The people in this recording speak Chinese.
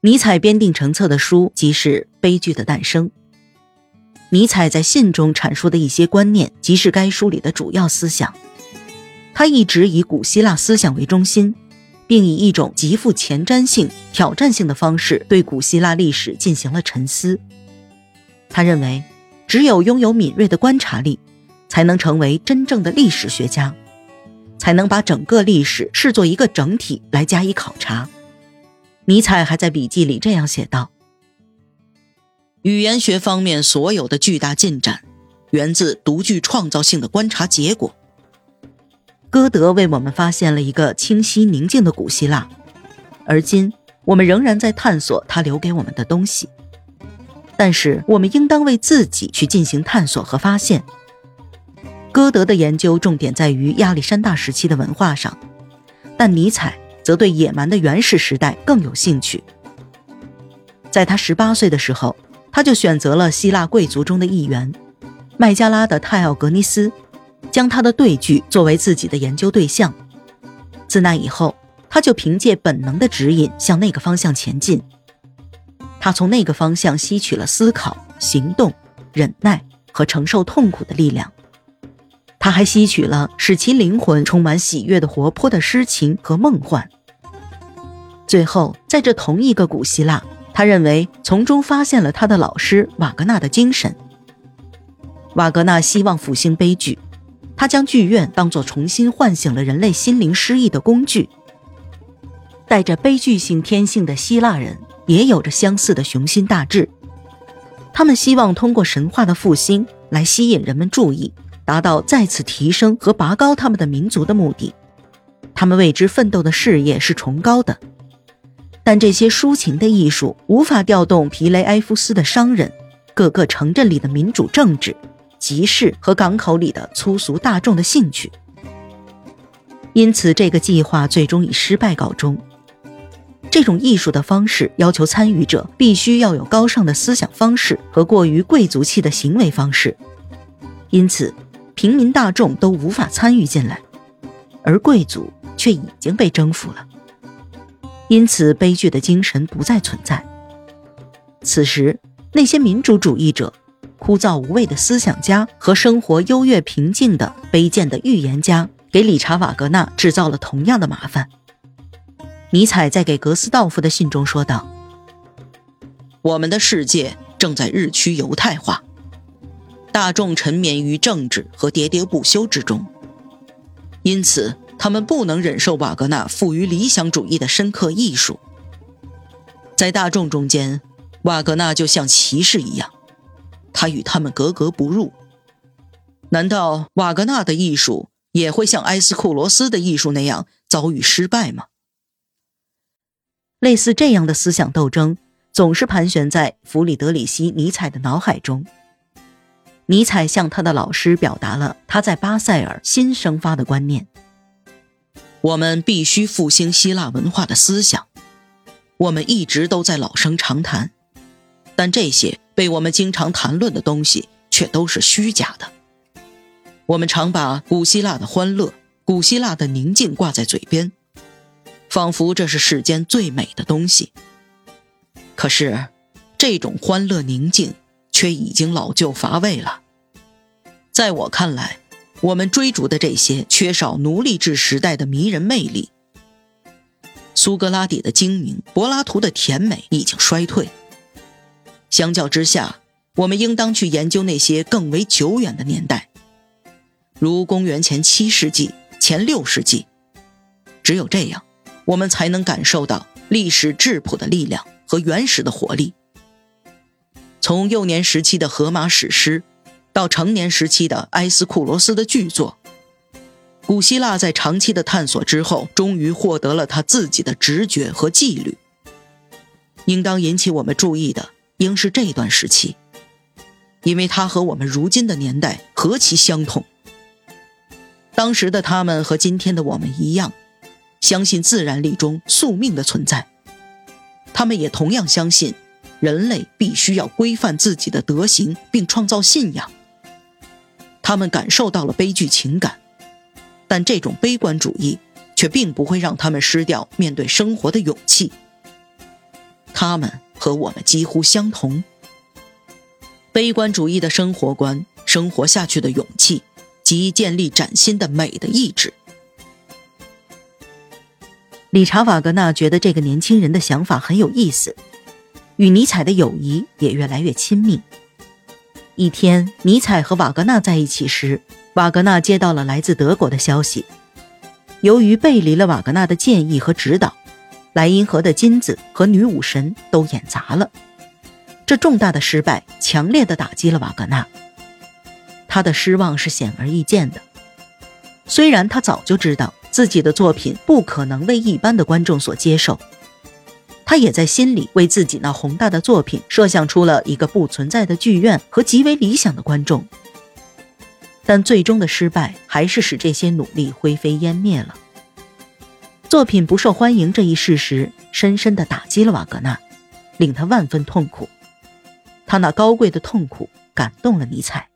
尼采编订成册的书即是《悲剧的诞生》。尼采在信中阐述的一些观念，即是该书里的主要思想。他一直以古希腊思想为中心，并以一种极富前瞻性、挑战性的方式对古希腊历史进行了沉思。他认为，只有拥有敏锐的观察力，才能成为真正的历史学家，才能把整个历史视作一个整体来加以考察。尼采还在笔记里这样写道：“语言学方面所有的巨大进展，源自独具创造性的观察结果。歌德为我们发现了一个清晰宁静的古希腊，而今我们仍然在探索他留给我们的东西。但是，我们应当为自己去进行探索和发现。歌德的研究重点在于亚历山大时期的文化上，但尼采。”则对野蛮的原始时代更有兴趣。在他十八岁的时候，他就选择了希腊贵族中的一员麦加拉的泰奥格尼斯，将他的对句作为自己的研究对象。自那以后，他就凭借本能的指引向那个方向前进。他从那个方向吸取了思考、行动、忍耐和承受痛苦的力量。他还吸取了使其灵魂充满喜悦的活泼的诗情和梦幻。最后，在这同一个古希腊，他认为从中发现了他的老师瓦格纳的精神。瓦格纳希望复兴悲剧，他将剧院当作重新唤醒了人类心灵诗意的工具。带着悲剧性天性的希腊人也有着相似的雄心大志，他们希望通过神话的复兴来吸引人们注意，达到再次提升和拔高他们的民族的目的。他们为之奋斗的事业是崇高的。但这些抒情的艺术无法调动皮雷埃夫斯的商人、各个城镇里的民主政治、集市和港口里的粗俗大众的兴趣，因此这个计划最终以失败告终。这种艺术的方式要求参与者必须要有高尚的思想方式和过于贵族气的行为方式，因此平民大众都无法参与进来，而贵族却已经被征服了。因此，悲剧的精神不再存在。此时，那些民主主义者、枯燥无味的思想家和生活优越平静的卑贱的预言家，给理查·瓦格纳制造了同样的麻烦。尼采在给格斯道夫的信中说道：“我们的世界正在日趋犹太化，大众沉湎于政治和喋喋不休之中，因此。”他们不能忍受瓦格纳富于理想主义的深刻艺术，在大众中间，瓦格纳就像骑士一样，他与他们格格不入。难道瓦格纳的艺术也会像埃斯库罗斯的艺术那样遭遇失败吗？类似这样的思想斗争总是盘旋在弗里德里希·尼采的脑海中。尼采向他的老师表达了他在巴塞尔新生发的观念。我们必须复兴希腊文化的思想。我们一直都在老生常谈，但这些被我们经常谈论的东西却都是虚假的。我们常把古希腊的欢乐、古希腊的宁静挂在嘴边，仿佛这是世间最美的东西。可是，这种欢乐宁静却已经老旧乏味了。在我看来。我们追逐的这些缺少奴隶制时代的迷人魅力。苏格拉底的精明，柏拉图的甜美已经衰退。相较之下，我们应当去研究那些更为久远的年代，如公元前七世纪、前六世纪。只有这样，我们才能感受到历史质朴的力量和原始的活力。从幼年时期的荷马史诗。到成年时期的埃斯库罗斯的巨作，古希腊在长期的探索之后，终于获得了他自己的直觉和纪律。应当引起我们注意的，应是这段时期，因为它和我们如今的年代何其相同。当时的他们和今天的我们一样，相信自然力中宿命的存在，他们也同样相信，人类必须要规范自己的德行，并创造信仰。他们感受到了悲剧情感，但这种悲观主义却并不会让他们失掉面对生活的勇气。他们和我们几乎相同。悲观主义的生活观，生活下去的勇气，及建立崭新的美的意志。理查·瓦格纳觉得这个年轻人的想法很有意思，与尼采的友谊也越来越亲密。一天，尼采和瓦格纳在一起时，瓦格纳接到了来自德国的消息。由于背离了瓦格纳的建议和指导，莱茵河的金子和女武神都演砸了。这重大的失败强烈的打击了瓦格纳，他的失望是显而易见的。虽然他早就知道自己的作品不可能为一般的观众所接受，他也在心里为自己那宏大的作品设想出了一个不存在的剧院和极为理想的观众。但最终的失败还是使这些努力灰飞烟灭了。作品不受欢迎这一事实深深地打击了瓦格纳，令他万分痛苦。他那高贵的痛苦感动了尼采。